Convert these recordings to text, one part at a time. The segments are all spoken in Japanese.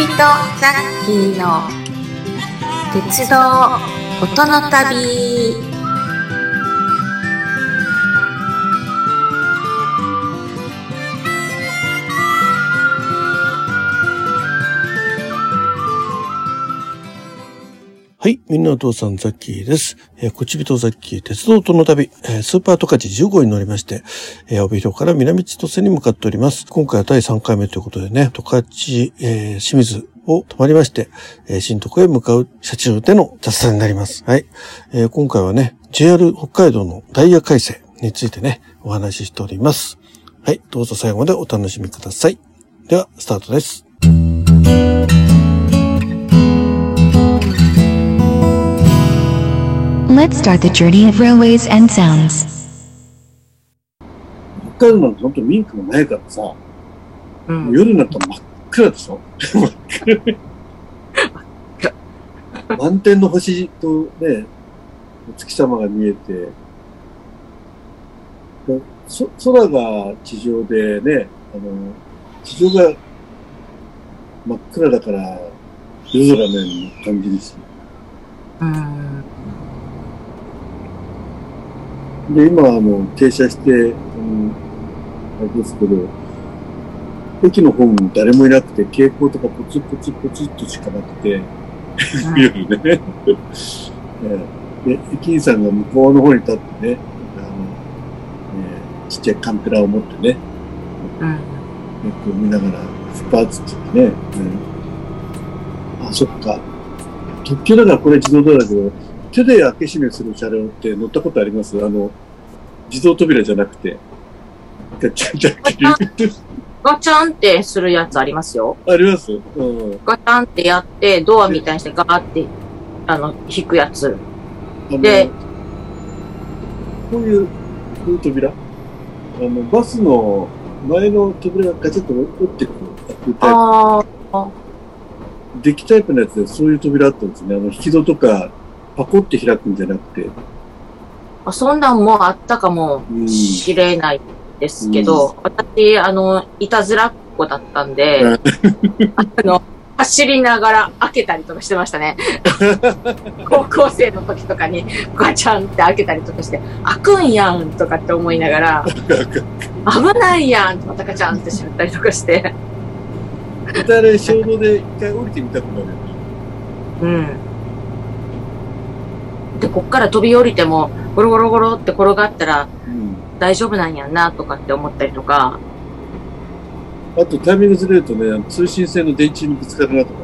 人ザッキーの鉄道音の旅。はい。みんなお父さん、ザッキーです。えー、こちびとザッキー、鉄道との旅、えースーパートカチ10号に乗りまして、えー、帯広から南千歳に向かっております。今回は第3回目ということでね、トカチ、えー清水を泊まりまして、えー新徳へ向かう車中での雑談になります。はい。えー今回はね、JR 北海道のダイヤ改正についてね、お話ししております。はい。どうぞ最後までお楽しみください。では、スタートです。Let's start the journey of railways and sounds. 北海道なんて本当ミンクもないからさ、うん夜になったら真っ暗でしょ？真っ暗。満天の星とね、お月様が見えて、でそ空が地上でね、あの、地上が真っ暗だから、夜空のように感じるし。うんで、今、あの、停車して、うん、あれですけど、駅のホームに誰もいなくて、蛍光とかポツポツポツっとしかなくて、夜ね。ええ。で、駅員さんが向こうの方に立ってね、あの、えーちっちゃいカンペラを持ってね、うん。よく見ながら、スパーツって言ってね、うん。あ、そっか。特急だからこれ自動ドアだけど、手で開け閉めする車両って乗ったことあります？あの、自動扉じゃなくて。ガチャンガチャンガチャンってするやつありますよ。あります？うん。ガチャンってやって、ドアみたいにしてガーって、あの、引くやつ。でこういう、こういう扉？あの、バスの前の扉がガチャッと折ってくるああ、プ。デッキタイプのやつでそういう扉あったんですね。あの、引き戸とか、パコって開くんじゃなくて。あそんなんもあったかもうん。しれないですけど、私、あの、いたずらっ子だったんで、あの、走りながら開けたりとかしてましたね。高校生の時とかにガチャンって開けたりとかして、開くんやんとかって思いながら、危ないやんってまたガチャンってしまったりとかして、またあれ、衝動で一回降りてみたくなるよね。うん。で、こっから飛び降りても、ゴロゴロゴロって転がったらうん。大丈夫なんやんなとかって思ったりとか、あとタイミングずれるとね、通信線の電柱にぶつかるなとかね。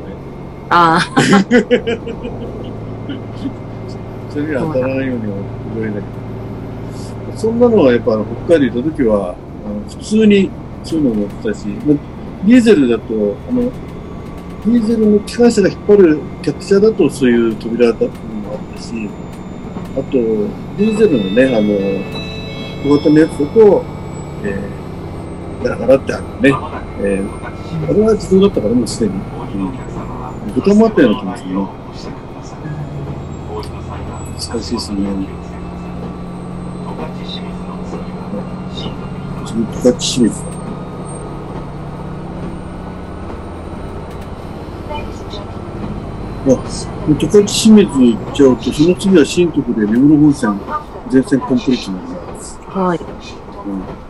ああ、それには当たらないようには覚えないけど。そんなのはやっぱあの北海道行った時は、あの普通にそういうのも乗ってたし、まディーゼルだと、あの、ディーゼルの機関車が引っ張る客車だとそういう扉だったのもあったし、あと、ディーゼルのね、あの、小型のやつだと、えー、ガラガラってあるね。えー、あれは自動だったからもうすでに。うん。ボタンもあったような気がするね。難しいですね。次、十勝清水だ。あ、十勝清水行っちゃうと、その次は新徳で目黒本線、全線コンプリートになります。はい。うん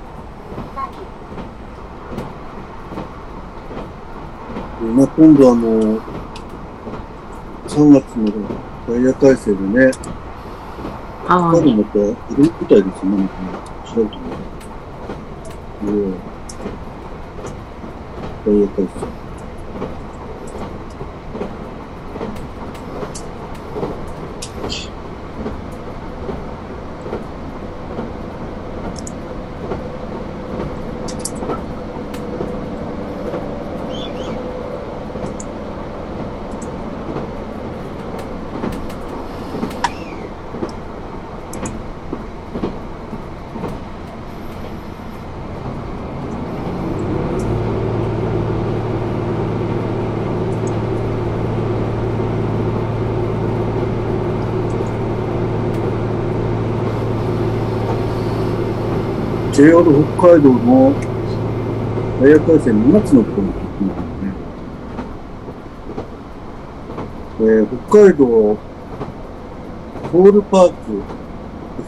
でまあ、今度あの、3月のダイヤ改正でね、あ彼また、いるみたいですね、なんかね、調べてみる。で、ダイヤ改正。JR 北海道のダイヤ改正2月の頃の時なんだね。えー北海道、ボールパーク、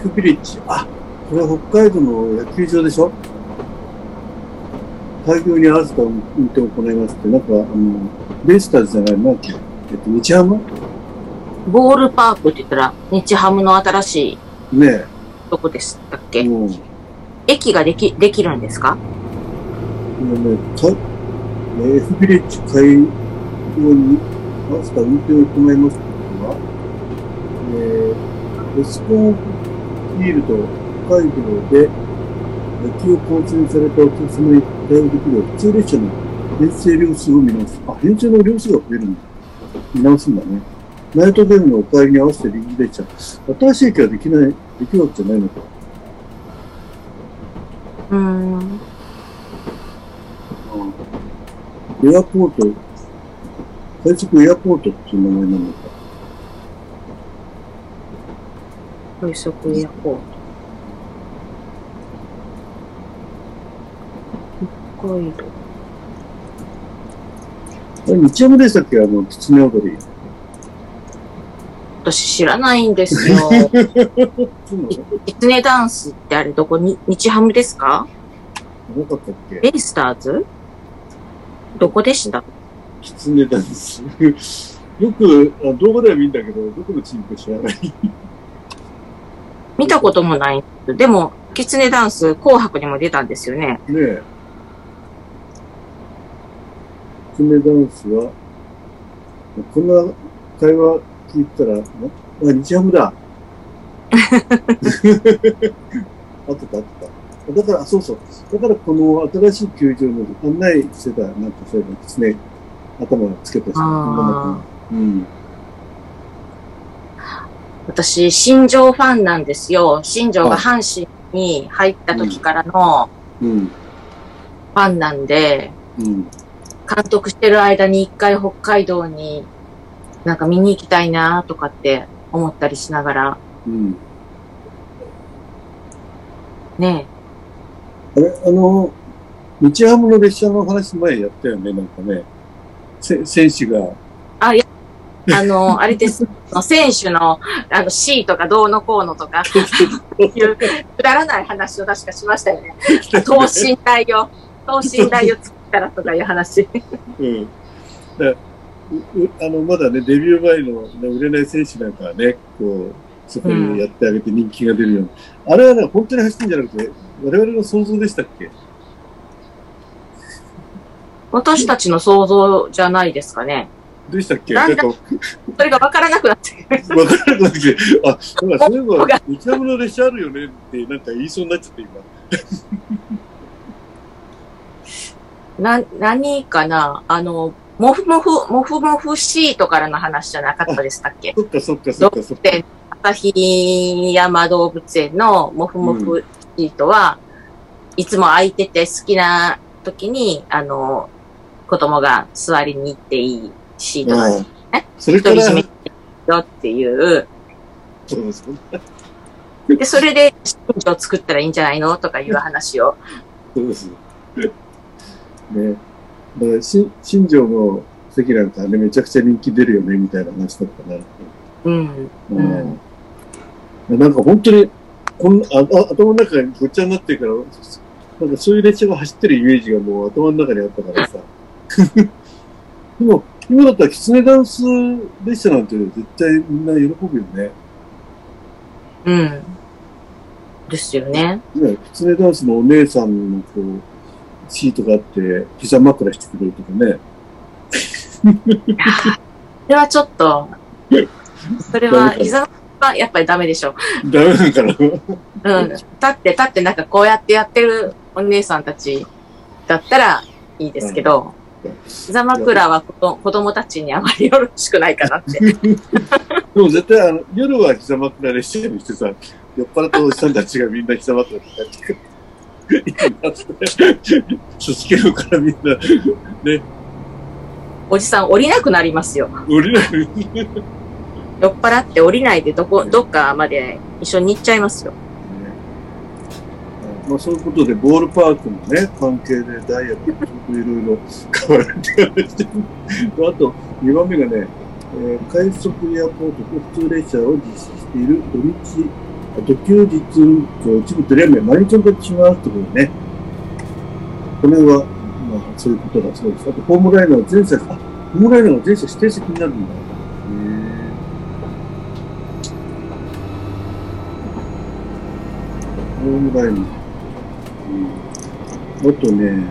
F ビレッジ。あ、これは北海道の野球場でしょ？開業に合わせた運転を行いますって、なんか、あの、ベイスターズじゃない、なえっと、日ハム？ボールパークって言ったら、日ハムの新しいねとこでしたっえ。け？もう、駅ができ、できるんですか？今ね、かえ F ビレッジ開業に合わせた運転を行いますってことは、えー、エスコンフィールド北海道で野球を観戦されたお客様に対応できる普通列車の編成量数を見直す。あ、編成の量数が増えるんだ。見直すんだね。ナイトゲーのお帰りに合わせて臨時列車。新しい駅はできない、できるわけじゃないのか。うーん。エアポート、快速エアポートっていう名前なのか。快速エアポート。北海道。あれ、日山でしたっけ？あの、狐踊り。私知らないんですよ。キツネダンスってあれどこに、日ハムですか？なかったっけ？ベイスターズ？どこでした？狐ダンス。よくあ動画では見るんだけど、どこのチームか知らない。ね見たこともないんでも、キツネダンス紅白にも出たんですよね。え。狐ダンスは、こんな会話聞いたら、なあ、日ハムだ。あってたあってた。だから、そうそう。だからこの新しい球場の案内してた、なんかそういうのですね。頭つけたし。あうん。私、新庄ファンなんですよ。新庄が阪神に入った時からのうん。ファンなんで、うん。監督してる間に一回北海道になんか見に行きたいなとかって思ったりしながら、うん。ねあれ、あの、日ハムの列車の話前やったよね、なんかね。せ選手が、あの、あれです。選手の、あの、シートがどうのこうのとか、いう、くだらない話を確かしましたよね。等身大を、等身大を作ったらとかいう話。うん。だううあの、まだね、デビュー前の、ね、売れない選手なんかはね、こう、そこにやってあげて人気が出るような。あれはね、本当に走ってんじゃなくて、我々の想像でしたっけ？私たちの想像じゃないですかね。どうしたっけ？なんんか、それがわからなくなってくる。わからなくて、あ、なんかそういえば、日ハムの列車あるよねって、なんか言いそうになっちゃって、今。な、何かな？あの、モフモフ、モフモフシートからの話じゃなかったでしたっけ？そっかそっかそっかそっか。で、旭山動物園のモフモフシートは、いつも空いてて好きな時に、あの、子供が座りに行っていいシートなんですうんそれから、めよっていう。そうですね。で、それで、新庄を作ったらいいんじゃないの？とかいう話を。そうです。ね。だから、し新庄の席なんかね、めちゃくちゃ人気出るよね、みたいな話だったな。うん。うん。なんか本当に、こんああ頭の中がごっちゃになってるから、なんかそういう列車が走ってるイメージがもう頭の中にあったからさ。でも、今だったらキツネダンス列車なんて絶対みんな喜ぶよね。うん。ですよね。ね、キツネダンスのお姉さんのこう、シートがあって、膝枕してくれるとかね。それはちょっと、それは、膝はやっぱりダメでしょ。ダメなんかな。うん。立って立ってなんかこうやってやってるお姉さんたちだったらいいですけど、膝枕は子供子供たちにあまりよろしくないかなって。でも絶対あの、夜は膝枕列車にしてさ、酔っ払ったおじさんたちがみんな膝枕ってやってくる。すすけるからみんな、ね、おじさん降りなくなりますよ。降りない。酔っ払って降りないでどこ、どっかまで一緒に行っちゃいますよ。まあそういうことで、ボールパークのね、関係でダイヤといろいろ変わるって。あと、2番目がね、えー快速エアポートと普通列車を実施している土日、あ土休日運行一部取りやめ、毎日運行しますということね。これは、まあ、そういうことだそうです。あと、ホームライナーは全車、あ、ホームライナーは全車指定席になるんだ。ホームライナー。うん、あとね、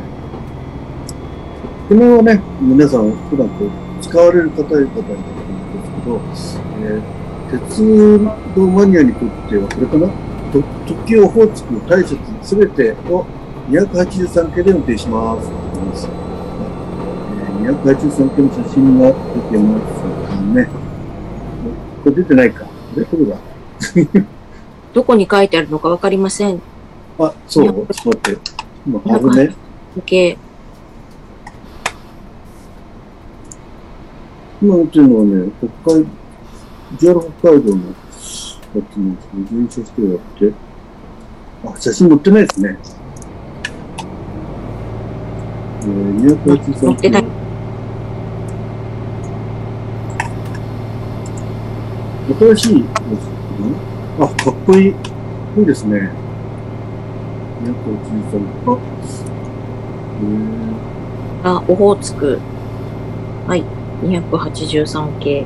これはね、皆さん普段こう使われる方々だと思うんですけど、えー鉄道マニアにとってはこれかな？と特急オホーツク大雪すべてを283系で運転します。えー283系の写真が出てますね。これ出てないか。これこれだ。どこに書いてあるのかわかりません。あ、そう、ちょっと待って。今、はずね。系。今見てるのはね、北海、JR 北海道のやつなんですけど、全車してやって、あ、写真載ってないですね。えー、283載ってない新しいやつかな？あ、かっこいい。かっこいいですね。283あ、えあ、オホーツク。はい。283系。